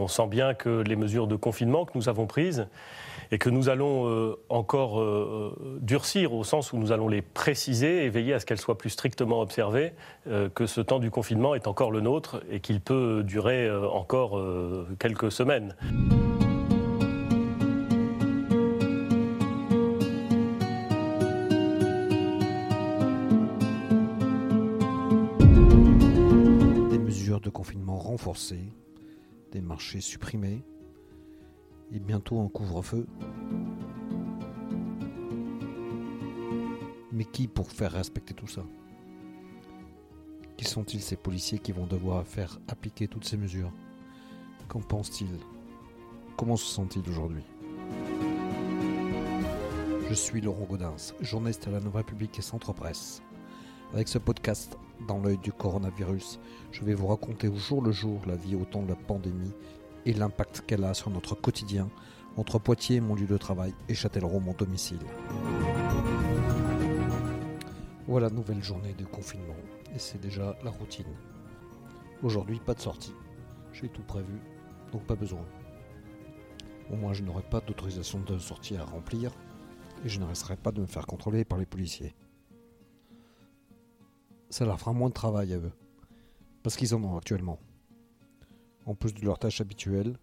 On sent bien que les mesures de confinement que nous avons prises et que nous allons euh, encore euh, durcir au sens où nous allons les préciser et veiller à ce qu'elles soient plus strictement observées, euh, que ce temps du confinement est encore le nôtre et qu'il peut durer encore quelques semaines. Des mesures de confinement renforcées des marchés supprimés et bientôt un couvre-feu. Mais qui pour faire respecter tout ça? Qui sont-ils ces policiers qui vont devoir faire appliquer toutes ces mesures? Qu'en pensent-ils? Comment se sentent-ils aujourd'hui? Je suis Laurent Gaudens, journaliste à la Nouvelle République et Centre Presse. Avec ce podcast, dans l'œil du coronavirus, je vais vous raconter au jour le jour la vie au temps de la pandémie et l'impact qu'elle a sur notre quotidien entre Poitiers, mon lieu de travail, et Châtellerault, mon domicile. Voilà, nouvelle journée de confinement, et c'est déjà la routine. Aujourd'hui, pas de sortie. J'ai tout prévu, donc pas besoin. Au moins, je n'aurai pas d'autorisation de sortie à remplir, et je ne resterai pas de me faire contrôler par les policiers ça leur fera moins de travail à eux. Parce qu'ils en ont actuellement. En plus de leurs tâches habituelles,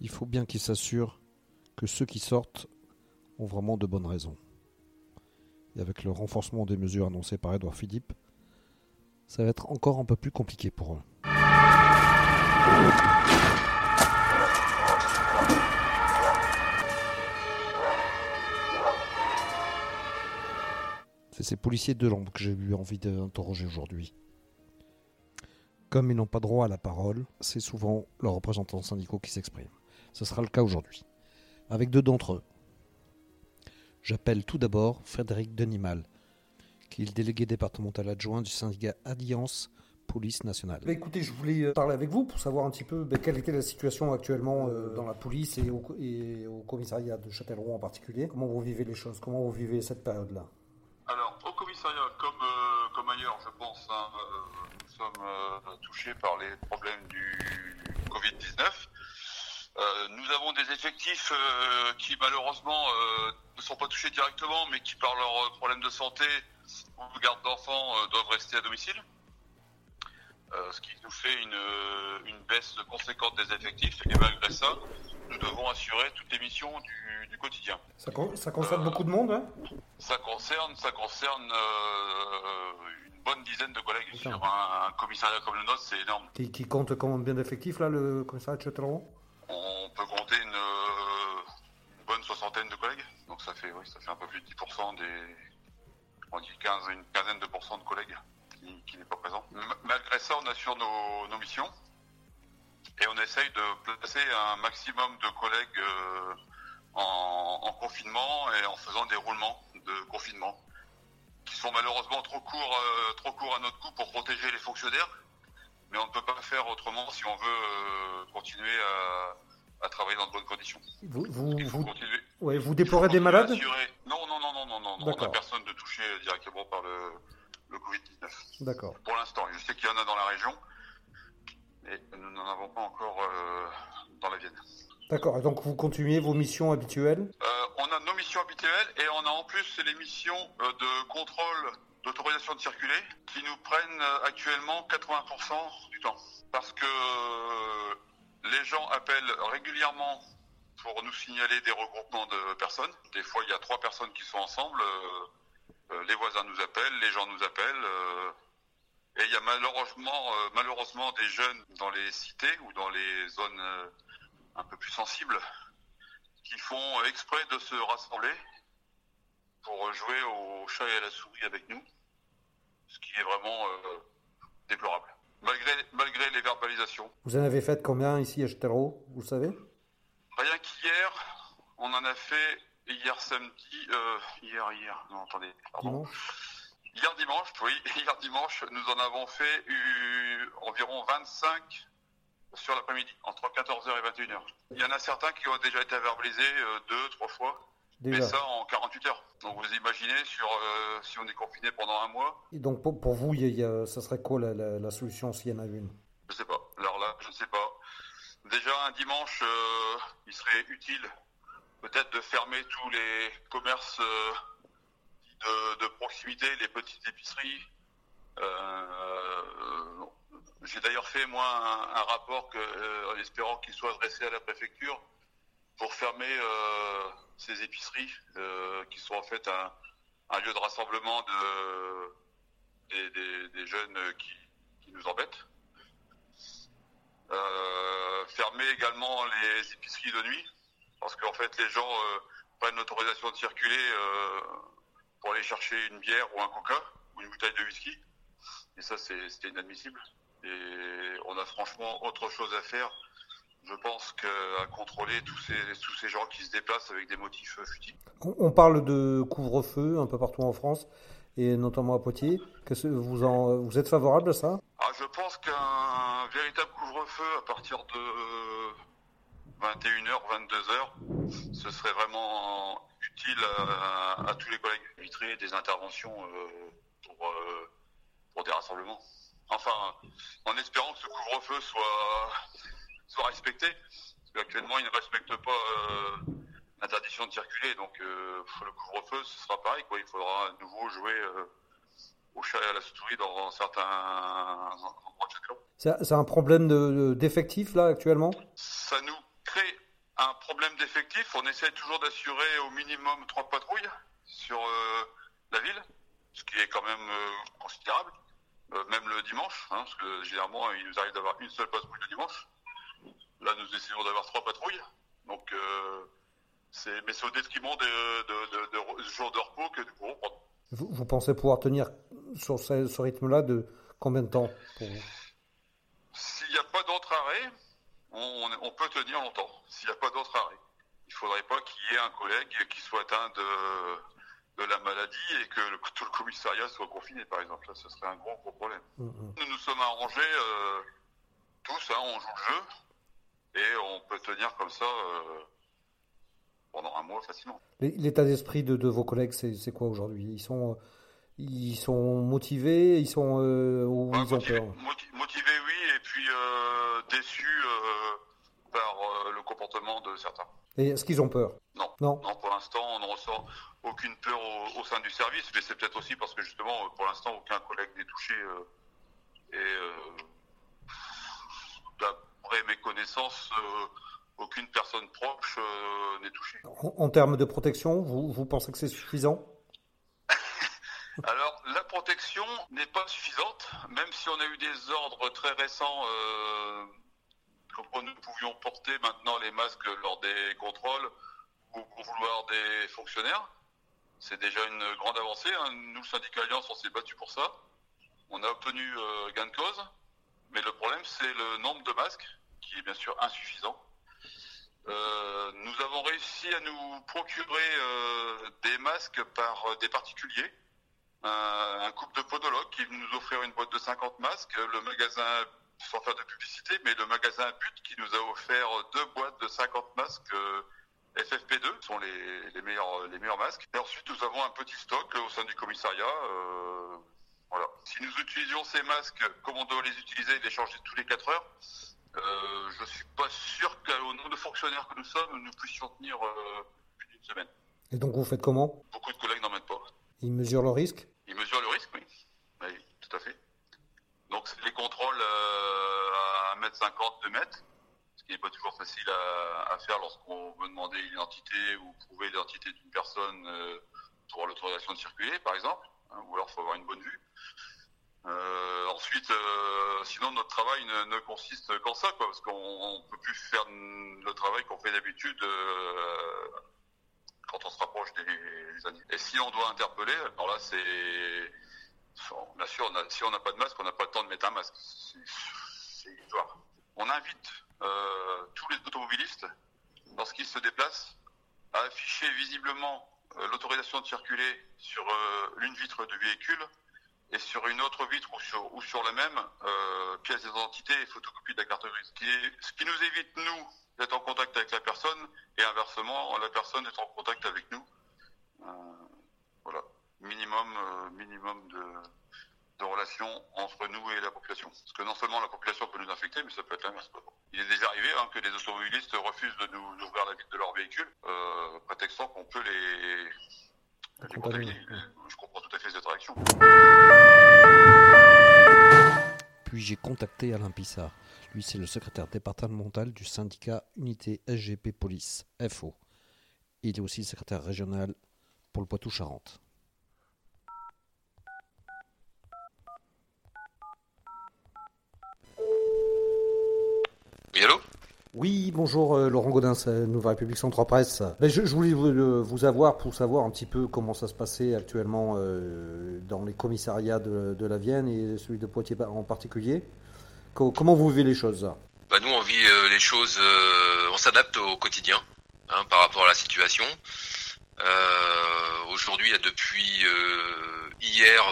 il faut bien qu'ils s'assurent que ceux qui sortent ont vraiment de bonnes raisons. Et avec le renforcement des mesures annoncées par Edouard Philippe, ça va être encore un peu plus compliqué pour eux. C'est ces policiers de l'ombre que j'ai eu envie d'interroger aujourd'hui. Comme ils n'ont pas droit à la parole, c'est souvent leurs représentants syndicaux qui s'expriment. Ce sera le cas aujourd'hui, avec deux d'entre eux. J'appelle tout d'abord Frédéric Denimal, qui est le délégué départemental adjoint du syndicat Alliance Police Nationale. Bah, écoutez, je voulais euh, parler avec vous pour savoir un petit peu bah, quelle était la situation actuellement euh, dans la police et au, et au commissariat de Châtellerault en particulier. Comment vous vivez les choses? Comment vous vivez cette période-là alors, au commissariat, comme, euh, comme ailleurs, je pense, hein, euh, nous sommes euh, touchés par les problèmes du Covid-19. nous avons des effectifs qui, malheureusement, ne sont pas touchés directement, mais qui, par leurs problèmes de santé ou de garde d'enfants, doivent rester à domicile. ce qui nous fait une, une baisse conséquente des effectifs. Et malgré ça, nous devons assurer toutes les missions du, quotidien. Ça, concerne beaucoup de monde hein? Ça concerne, ça concerne euh, une bonne dizaine de collègues sur un, commissariat comme le nôtre, c'est énorme. Qui, compte combien d'effectifs là, le commissariat de Châtellerault On peut compter une, bonne soixantaine de collègues, donc ça fait, oui, ça fait un peu plus de 10% des, on dit 15, une quinzaine de pourcents de collègues qui, qui n'est pas présent. malgré ça, on assure nos, nos missions. Et on essaye de placer un maximum de collègues euh, en, confinement et en faisant des roulements de confinement qui sont malheureusement trop courts, euh, trop courts à notre coup pour protéger les fonctionnaires. Mais on ne peut pas faire autrement si on veut euh, continuer à, travailler dans de bonnes conditions. Vous, vous, vous, vous déplorez des malades Non, non, non, non, non, non. On n'a personne de touché directement par le, le Covid-19. D'accord. Pour l'instant, je sais qu'il y en a dans la région et nous n'en avons pas encore euh, dans la Vienne. D'accord, donc vous continuez vos missions habituelles? Euh, On a nos missions habituelles et on a en plus les missions euh, de contrôle d'autorisation de circuler qui nous prennent actuellement 80% du temps. Parce que les gens appellent régulièrement pour nous signaler des regroupements de personnes. Des fois, il y a trois personnes qui sont ensemble. les voisins nous appellent, les gens nous appellent. Et il y a malheureusement, euh, malheureusement des jeunes dans les cités ou dans les zones euh, un peu plus sensibles qui font exprès de se rassembler pour jouer au chat et à la souris avec nous, ce qui est vraiment euh, déplorable, malgré, malgré les verbalisations. Vous en avez fait combien ici à Châtellerault, vous savez? Rien qu'hier, on en a fait hier samedi, hier, hier, non attendez, pardon. Hier dimanche, oui, hier dimanche, nous en avons fait environ 25 sur l'après-midi, entre 14h et 21h. Il y en a certains qui ont déjà été verbalisés euh, deux, trois fois. Mais ça en 48 heures. Donc vous imaginez sur euh, si on est confiné pendant un mois. Et donc pour, vous, ça serait quoi la, solution s'il y en a une? Je sais pas. Alors là, je ne sais pas. déjà un dimanche, il serait utile peut-être de fermer tous les commerces de, proximité, les petites épiceries. J'ai d'ailleurs fait moi un, rapport en espérant qu'il soit adressé à la préfecture pour fermer ces épiceries qui sont en fait un, lieu de rassemblement de, des, jeunes qui, nous embêtent. Euh, fermer également les épiceries de nuit, parce qu'en fait les gens euh, prennent l'autorisation de circuler euh, pour aller chercher une bière ou un coca ou une bouteille de whisky. Et ça, c'était inadmissible. Et on a franchement autre chose à faire je pense qu'à contrôler tous ces, tous ces gens qui se déplacent avec des motifs futiles. On parle de couvre-feu un peu partout en France et notamment à Poitiers. Que vous, en, vous êtes favorable à ça? Ah, Je pense qu'un véritable couvre-feu à partir de 21h, 22h, ce serait vraiment utile à, tous les collègues. Éviterait des interventions euh, pour, euh, pour des rassemblements. Enfin, en espérant que ce couvre-feu soit soit respecté. Parce qu'actuellement, ils ne respectent pas euh, l'interdiction de circuler. Donc, euh, le couvre-feu, ce sera pareil. Quoi. Il faudra à nouveau jouer euh, au chat et à la souris dans certains endroits de C'est un problème d'effectif, là, actuellement? Ça nous crée un problème d'effectif. On essaie toujours d'assurer au minimum trois patrouilles sur la ville, ce qui est quand même considérable. Même le dimanche, hein, parce que généralement, il nous arrive d'avoir une seule patrouille le dimanche. Là, nous essayons d'avoir trois patrouilles. Donc, euh, c'est, mais c'est au détriment de, de, de, jours de repos que du coup Vous, vous, pensez pouvoir tenir sur ce, rythme-là de combien de temps S'il n'y a pas d'autre arrêt, on, peut tenir longtemps. S'il n'y a pas d'autre arrêt. Il ne faudrait pas qu'il y ait un collègue qui soit atteint de, de la maladie et que tout le commissariat soit confiné, par exemple. Là, ce serait un gros, gros problème. Mm, mm. Nous nous sommes arrangés euh, tous, hein, on joue le jeu. Et on peut tenir comme ça euh, pendant un mois facilement. L'état d'esprit de, vos collègues, c'est quoi aujourd'hui? Ils sont, ils sont motivés Ils sont euh, ou ils motivés, ont peur Motivés, oui, et puis déçus par le comportement de certains. Et est-ce qu'ils ont peur? Non. non. pour l'instant, on ne ressent aucune peur au, sein du service, mais c'est peut-être aussi parce que justement, pour l'instant, aucun collègue n'est touché. et mes connaissances, euh, aucune personne proche euh, n'est touchée. En, termes de protection, vous, vous pensez que c'est suffisant? Alors, la protection n'est pas suffisante, même si on a eu des ordres très récents euh, nous pouvions porter maintenant les masques lors des contrôles ou pour vouloir des fonctionnaires. C'est déjà une grande avancée. Hein. Nous, le syndicat Alliance, on s'est battu pour ça. On a obtenu gain de cause. Mais le problème, c'est le nombre de masques qui est bien sûr insuffisant. Euh, nous avons réussi à nous procurer euh, des masques par euh, des particuliers. un couple de podologues qui nous offrir une boîte de 50 masques. Le magasin, sans faire de publicité, mais le magasin But qui nous a offert deux boîtes de 50 masques FFP2 sont les, meilleurs, les meilleurs masques. Et ensuite, nous avons un petit stock au sein du commissariat. voilà. Si nous utilisions ces masques comme on doit les utiliser et les changer tous les 4 heures, euh, je ne suis pas sûr qu'au nombre de fonctionnaires que nous sommes, nous puissions tenir euh, plus d'une semaine. Et donc vous faites comment? Beaucoup de collègues n'en mettent pas. Ils mesurent le risque? Ils mesurent le risque, oui. oui tout à fait. Donc c'est les contrôles euh, à 1m50, 2 mètres, ce qui n'est pas toujours facile à, faire lorsqu'on veut demander une identité ou prouver l'identité d'une personne pour l'autorisation de circuler, par exemple, hein, ou alors il faut avoir une bonne vue. Euh, ensuite, euh, sinon notre travail ne, consiste qu'en ça, parce qu'on ne peut plus faire le travail qu'on fait d'habitude euh, quand on se rapproche des, années. Et si on doit interpeller, alors là c'est bien sûr, si on n'a pas de masque, on n'a pas le temps de mettre un masque. C'est histoire. On invite tous les automobilistes, lorsqu'ils se déplacent, à afficher visiblement l'autorisation de circuler sur l'une vitre du véhicule et sur une autre vitre ou sur, la même, euh, pièce d'identité et photocopie de la carte grise. Ce qui, ce qui nous évite, nous, d'être en contact avec la personne et inversement, la personne est en contact avec nous. Euh, voilà. Minimum, euh, minimum de, de relation entre nous et la population. Parce que non seulement la population peut nous infecter, mais ça peut être l'inverse. Il est déjà arrivé hein, que les automobilistes refusent de nous, nous ouvrir la vitre de leur véhicule, euh, prétextant qu'on peut les, les contaminer. Je comprends tout à fait cette réaction. Puis j'ai contacté Alain Pissard. Lui, c'est le secrétaire départemental du syndicat Unité SGP Police, FO. Il est aussi secrétaire régional pour le Poitou-Charentes. Oui, allô Oui, bonjour euh, Laurent c'est Nouvelle République Centre Presse. Ben, je, je voulais vous, euh, vous avoir pour savoir un petit peu comment ça se passait actuellement euh, dans les commissariats de, la Vienne et celui de Poitiers en particulier. Co- comment vous vivez les choses? Bah, Nous, on vit les choses, on s'adapte au quotidien hein, par rapport à la situation. Aujourd'hui, depuis hier,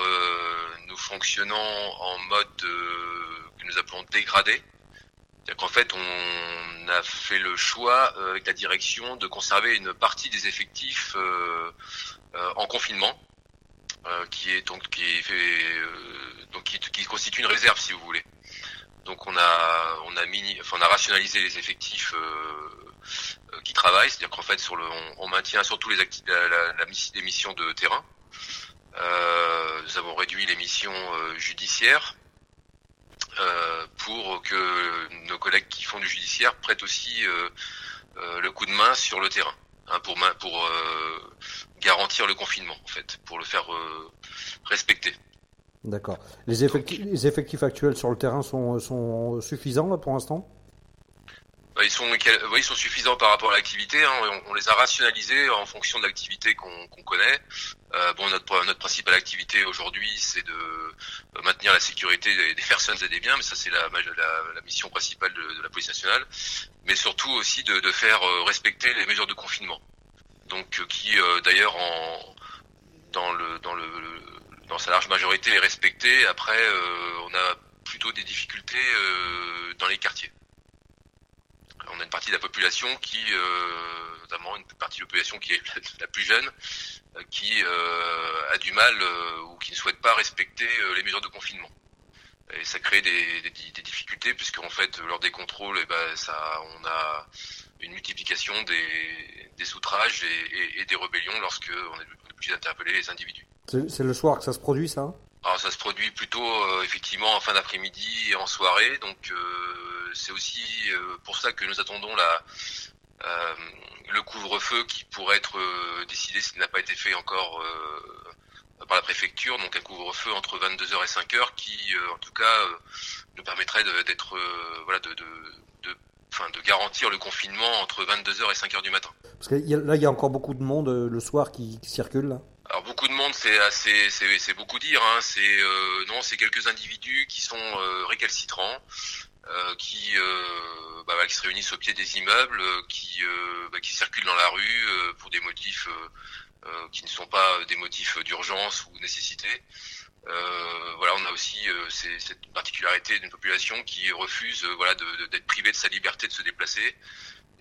nous fonctionnons en mode que nous appelons dégradé. C'est-à-dire fait, on a fait le choix euh, avec la direction de conserver une partie des effectifs euh, euh, en confinement, euh, qui est donc qui euh, donc qui, qui constitue une réserve, si vous voulez. Donc on a on a mini, enfin on a rationalisé les effectifs qui travaillent, c'est-à-dire qu'en fait sur le on, maintient surtout les la, la, la missions de terrain. Euh, nous avons réduit les missions euh, judiciaires pour que nos collègues qui font du judiciaire prêtent aussi euh, euh, le coup de main sur le terrain, hein, pour pour euh, garantir le confinement en fait, pour le faire euh, respecter. D'accord. Les effectifs, les effectifs actuels sur le terrain sont, sont suffisants là, pour l'instant? Ils sont, ouais, ils sont suffisants par rapport à l'activité. hein. On, les a rationalisés en fonction de l'activité qu'on connaît. Euh, bon, notre, notre principale activité aujourd'hui, c'est de euh, maintenir la sécurité des, personnes et des biens, mais ça c'est la, la, mission principale de, la police nationale. Mais surtout aussi de, faire euh, respecter les mesures de confinement. Donc, qui d'ailleurs dans le dans le dans sa large majorité est respectée. Après, on a plutôt des difficultés dans les quartiers a une partie de la population qui, euh, notamment une partie de la population qui est la plus jeune, euh, qui euh, a du mal ou qui ne souhaite pas respecter les mesures de confinement. Et ça crée des, des, des difficultés puisqu'en fait, lors des contrôles, eh ben, ça, on a une multiplication des, des outrages et, des rébellions lorsque on est obligé d'interpeller les individus. C'est c'est le soir que ça se produit, ça Alors ça se produit plutôt euh, effectivement en fin d'après-midi et en soirée, donc euh, c'est aussi euh, pour ça que nous attendons la, euh, le couvre-feu qui pourrait être euh, décidé s'il n'a pas été fait encore euh, par la préfecture, donc un couvre-feu entre 22h et 5h qui en tout cas nous permettrait d'être voilà de, de, de, enfin, de garantir le confinement entre 22h et 5h du matin. Parce que là, il y a encore beaucoup de monde le soir qui, qui circule. Là. Alors beaucoup de monde, c'est assez, c'est, beaucoup dire. Hein. C'est euh, non, c'est quelques individus qui sont euh, récalcitrants, euh, qui, bah, voilà, qui se réunissent au pied des immeubles, euh, qui, euh, bah, qui circulent dans la rue pour des motifs qui ne sont pas des motifs d'urgence ou nécessité. Voilà, on a aussi cette particularité d'une population qui refuse, voilà, d'être privée de sa liberté de se déplacer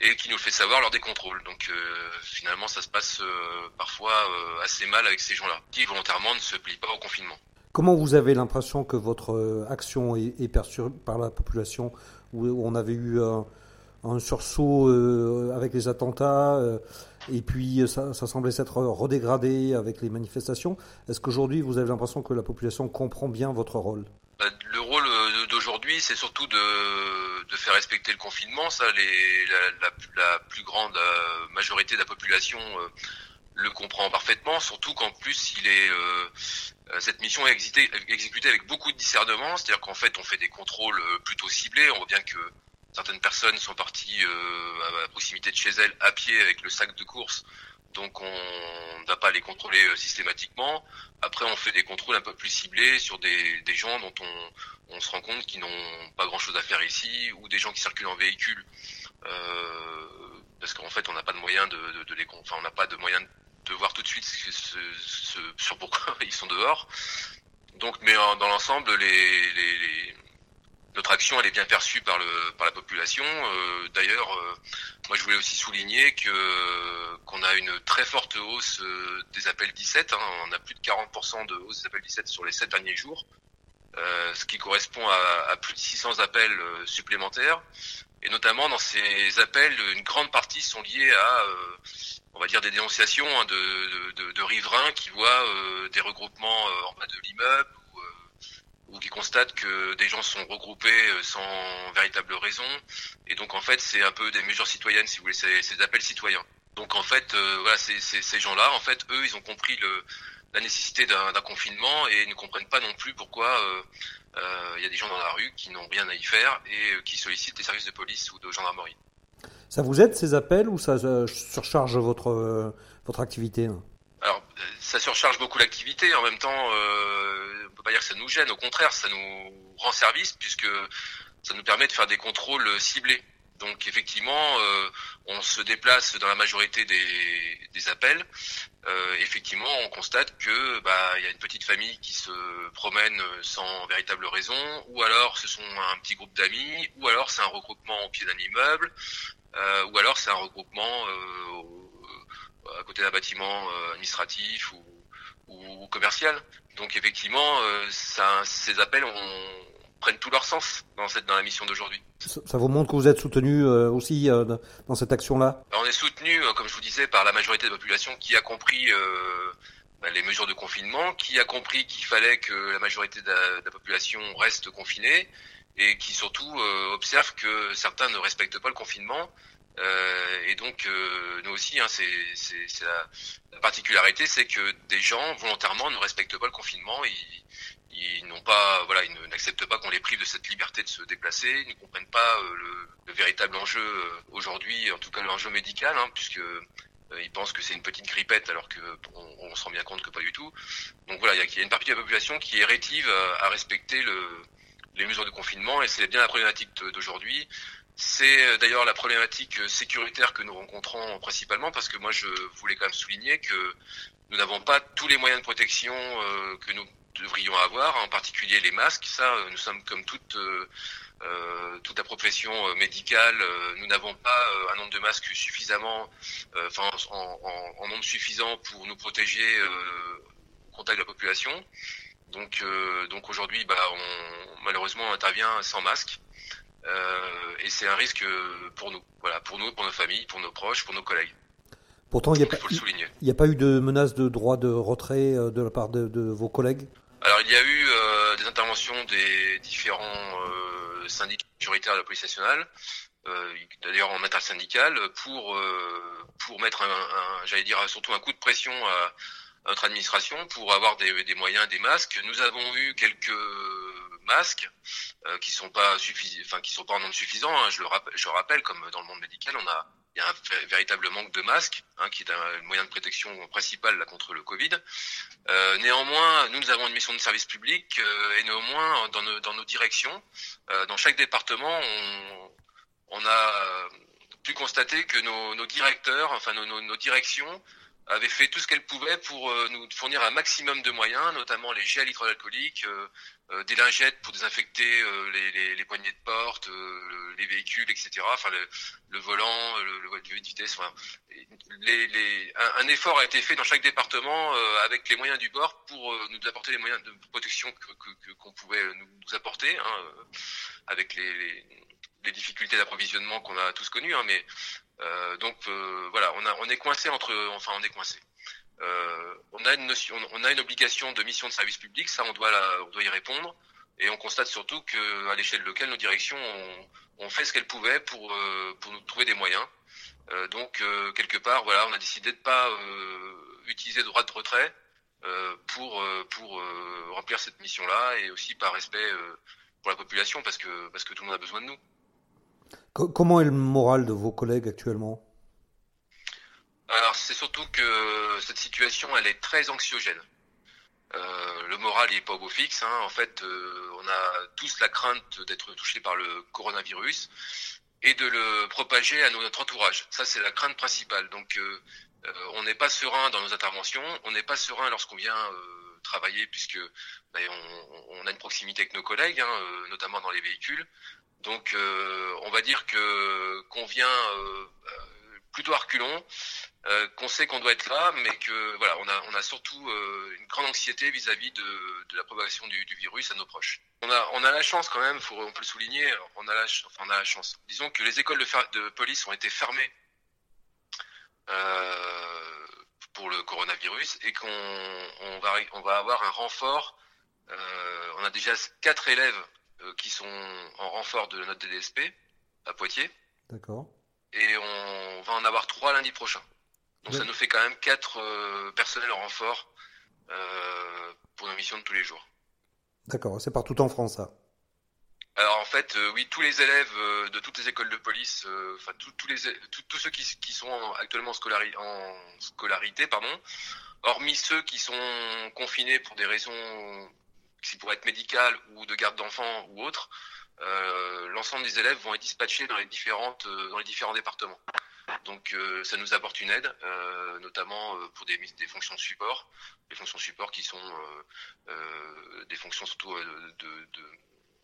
et qui nous le fait savoir lors des contrôles. Donc euh, finalement, ça se passe euh, parfois euh, assez mal avec ces gens-là, qui volontairement ne se plient pas au confinement. Comment vous avez l'impression que votre action est, est perçue par la population où, on avait eu un, un sursaut avec les attentats et puis ça, ça semblait s'être redégradé avec les manifestations? Est-ce qu'aujourd'hui vous avez l'impression que la population comprend bien votre rôle? Bah, Le rôle c'est surtout de, faire respecter le confinement. Ça, les, la, la, plus grande euh, majorité de la population euh, le comprend parfaitement. Surtout qu'en plus, il est euh, cette mission est exécutée, avec beaucoup de discernement. C'est-à-dire qu'en fait, on fait des contrôles plutôt ciblés. On voit bien que certaines personnes sont parties à proximité de chez elles à pied avec le sac de course. Donc on ne va pas les contrôler euh, systématiquement. Après, on fait des contrôles un peu plus ciblés sur des, des gens dont on, on se rend compte qu'ils n'ont pas grand-chose à faire ici, ou des gens qui circulent en véhicule, euh, parce qu'en fait, on n'a pas de moyen de, de, de les, enfin, on n'a pas de moyen de voir tout de suite ce, ce, ce- sur pourquoi ils sont dehors. Donc, mais en- dans l'ensemble, les, les, les- notre action, elle est bien perçue par le par la population. Euh, D'ailleurs, euh, moi, je voulais aussi souligner que qu'on a une très forte hausse euh, des appels 17. hein. on a plus de 40% de hausse des appels 17 sur les sept derniers jours. ce qui correspond à, plus de 600 appels supplémentaires. Et notamment dans ces appels, une grande partie sont liés à, on va dire, des dénonciations hein, de, riverains qui voient des regroupements en bas de l'immeuble ou qui constatent que des gens sont regroupés sans véritable raison. Et donc en fait, c'est un peu des mesures citoyennes, si vous voulez, ces, ces appels citoyens. Donc en fait, euh, voilà, ces gens-là, en fait, eux, ils ont compris la nécessité d'un confinement et ne comprennent pas non plus pourquoi euh, euh, il y a des gens dans la rue qui n'ont rien à y faire et qui sollicitent les services de police ou de gendarmerie. Ça vous aide ces appels ou ça surcharge votre votre activité hein? Alors ça surcharge beaucoup l'activité. En même temps, euh, on peut pas dire que ça nous gêne. Au contraire, ça nous rend service puisque ça nous permet de faire des contrôles ciblés. Donc effectivement, euh, on se déplace dans la majorité des, des appels. Euh, effectivement, on constate que bah il y a une petite famille qui se promène sans véritable raison, ou alors ce sont un petit groupe d'amis, ou alors c'est un regroupement au pied d'un immeuble, euh, ou alors c'est un regroupement à côté d'un bâtiment administratif ou, ou, commercial. Donc effectivement, ça, ces appels ont prennent tout leur sens dans cette dans la mission d'aujourd'hui. Ça, vous montre que vous êtes soutenu euh, aussi euh, dans cette action-là? On est soutenu, euh, comme je vous disais, par la majorité de la population qui a compris bah, les mesures de confinement, qui a compris qu'il fallait que la majorité de la, de la, population reste confinée et qui surtout observe que certains ne respectent pas le confinement. Et donc nous aussi, hein, c'est la, la, particularité, c'est que des gens volontairement ne respectent pas le confinement. Ils, n'ont pas, voilà, ils n'acceptent pas qu'on les prive de cette liberté de se déplacer, ils ne comprennent pas euh, le, le, véritable enjeu euh, aujourd'hui, en tout cas l'enjeu médical, hein, puisque euh, ils pensent que c'est une petite grippette alors que on, on, se rend bien compte que pas du tout. Donc voilà, il y, a, une partie de la population qui est rétive à, respecter le, les mesures de confinement et c'est bien la problématique d'aujourd'hui. C'est d'ailleurs la problématique sécuritaire que nous rencontrons principalement parce que moi je voulais quand même souligner que nous n'avons pas tous les moyens de protection que nous devrions avoir, en particulier les masques. Ça, euh, nous sommes comme toute euh, euh, toute la profession médicale, nous n'avons pas un nombre de masques suffisamment, enfin en, nombre suffisant pour nous protéger au contact de la population. Donc, donc aujourd'hui, bah, malheureusement, on intervient sans masque. Euh, et c'est un risque pour nous, voilà, pour nous, pour nos familles, pour nos proches, pour nos collègues. Pourtant, il n'y a, a, pas eu de menace de droit de retrait de la part de, de vos collègues? Alors il y a eu euh, des interventions des différents euh, syndicats majoritaires de la police nationale, euh, d'ailleurs en intersyndical, pour euh, pour mettre un, un j'allais dire surtout un coup de pression à, à notre administration pour avoir des, des, moyens, des masques. Nous avons eu quelques masques euh, qui sont pas suffisants, enfin qui sont pas en nombre suffisant. Hein, je le rappelle, comme dans le monde médical, on a il y a un véritable manque de masques, hein, qui est un moyen de protection principal là, contre le Covid. Euh, néanmoins, nous, nous avons une mission de service public euh, et néanmoins, dans nos, dans nos directions, dans chaque département, on, a pu constater que nos, directeurs, enfin nos, nos, directions, avait fait tout ce qu'elle pouvait pour nous fournir un maximum de moyens, notamment les gels euh, euh, des lingettes pour désinfecter les, les, les, poignées de porte, les véhicules, etc. Enfin, le, le volant, le, le de vitesse. Enfin, les, un, un, effort a été fait dans chaque département avec les moyens du bord pour nous apporter les moyens de protection que qu'on que, pouvait nous, apporter, hein, avec les, difficultés d'approvisionnement qu'on a tous connues, hein, mais euh, donc euh, voilà, on, a, on est coincé entre, enfin on est coincé. Euh, on a une obligation de mission de service public, ça on doit, y répondre. Et on constate surtout que à l'échelle locale, nos directions ont, fait ce qu'elles pouvaient pour pour nous trouver des moyens. Euh, donc quelque part, voilà, on a décidé de pas utiliser de droit de retrait pour remplir cette mission-là et aussi par respect pour la population parce que tout le monde a besoin de nous. Comment est le moral de vos collègues actuellement? Alors c'est surtout que cette situation elle est très anxiogène. Euh, le moral n'est pas au beau fixe. Hein. En fait, euh, on a tous la crainte d'être touché par le coronavirus et de le propager à notre entourage. Ça, c'est la crainte principale. Donc, euh, euh on n'est pas serein dans nos interventions. On n'est pas serein lorsqu'on vient euh, travailler, puisque ben, on, a une proximité avec nos collègues, hein, euh, notamment dans les véhicules. Donc, euh, on va dire que qu'on vient euh, plutôt à reculons euh, qu'on sait qu'on doit être là, mais que voilà, on a, on a surtout euh, une grande anxiété vis-à-vis de, de, la propagation du, du, virus à nos proches. On a, on a la chance quand même, faut, on peut le souligner, on a la, enfin, on a la chance. Disons que les écoles de, de police ont été fermées euh, pour le coronavirus et qu'on on va, on va avoir un renfort. Euh, on a déjà quatre élèves euh, qui sont en renfort de notre DDSP à Poitiers. D'accord. Et on va en avoir trois lundi prochain. Donc ça nous fait quand même quatre euh, personnels en renfort euh, pour nos missions de tous les jours. D'accord, c'est partout en France ça. Alors en fait, euh, oui, tous les élèves euh, de toutes les écoles de police, enfin tous les tous ceux qui, qui, sont actuellement scolari en scolarité, pardon, hormis ceux qui sont confinés pour des raisons qui pourraient être médicales ou de garde d'enfants ou autres, l'ensemble des élèves vont être dispatchés dans les différentes dans les différents départements. Donc euh, ça nous apporte une aide, euh, notamment euh, pour des, fonctions de support, des fonctions de support qui sont des fonctions surtout de, de,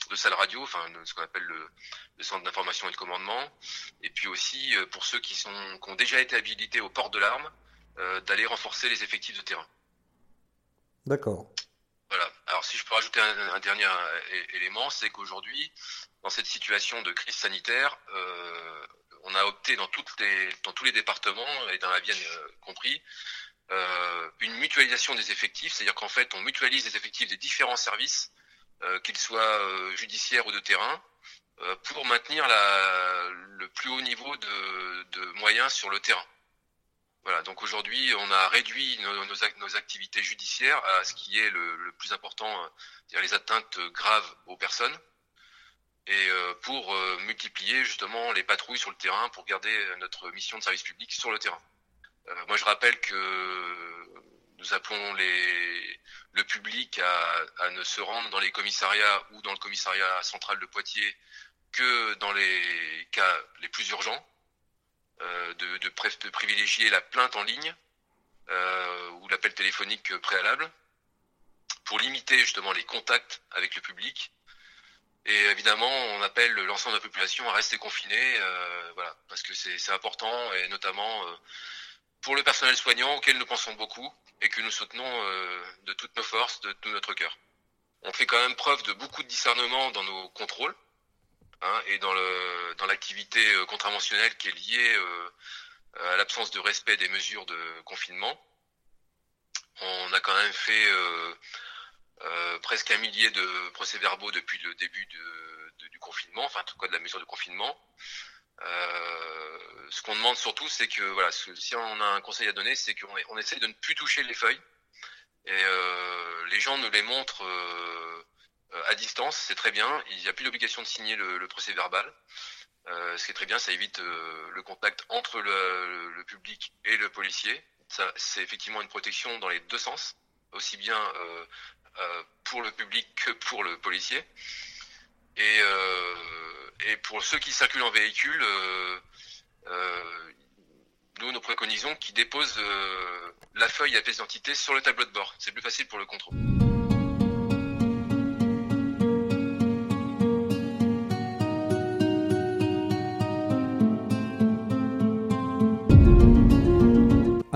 de salle radio, enfin ce qu'on appelle le, le centre d'information et de commandement, et puis aussi pour ceux qui sont qui ont déjà été habilités au port de l'arme, d'aller renforcer les effectifs de terrain. D'accord. Voilà. Alors si je peux rajouter un, dernier élément, c'est qu'aujourd'hui, dans cette situation de crise sanitaire, euh, on a opté dans, tous les départements, et dans la Vienne euh, compris, euh, une mutualisation des effectifs, c'est-à-dire qu'en fait, on mutualise les effectifs des différents services, euh, qu'ils soient euh, judiciaires ou de terrain, euh, pour maintenir le plus haut niveau de, moyens sur le terrain. Voilà, donc aujourd'hui, on a réduit nos, activités judiciaires à ce qui est le, plus important, c'est-à-dire les atteintes graves aux personnes et euh, pour euh, multiplier justement les patrouilles sur le terrain pour garder notre mission de service public sur le terrain. Euh, moi, je rappelle que nous appelons le public à, ne se rendre dans les commissariats ou dans le commissariat central de Poitiers que dans les cas les plus urgents, euh, de, privilégier la plainte en ligne euh, ou l'appel téléphonique préalable pour limiter justement les contacts avec le public et évidemment, on appelle l'ensemble de la population à rester confiné, euh, voilà, parce que c'est important, et notamment pour le personnel soignant auquel nous pensons beaucoup et que nous soutenons de toutes nos forces, de tout notre cœur. On fait quand même preuve de beaucoup de discernement dans nos contrôles hein, et dans le dans l'activité euh, contraventionnelle qui est liée euh, à l'absence de respect des mesures de confinement. On a quand même fait euh, presque un millier de procès-verbaux depuis le début du confinement, enfin en tout cas de la mesure de confinement. Ce qu'on demande surtout, c'est que voilà, si on a un conseil à donner, c'est qu'on on essaie de ne plus toucher les feuilles et les gens nous les montrent à distance, c'est très bien. Il n'y a plus d'obligation de signer le, procès verbal. Euh, ce qui est très bien, ça évite euh, le contact entre le, public et le policier. C'est effectivement une protection dans les deux sens, aussi bien euh, euh, pour le public que pour le policier. Et, euh, pour ceux qui circulent en véhicule, euh, nous, nous préconisons qu'ils déposent la feuille à pièce d'identité sur le tableau de bord. C'est plus facile pour le contrôle.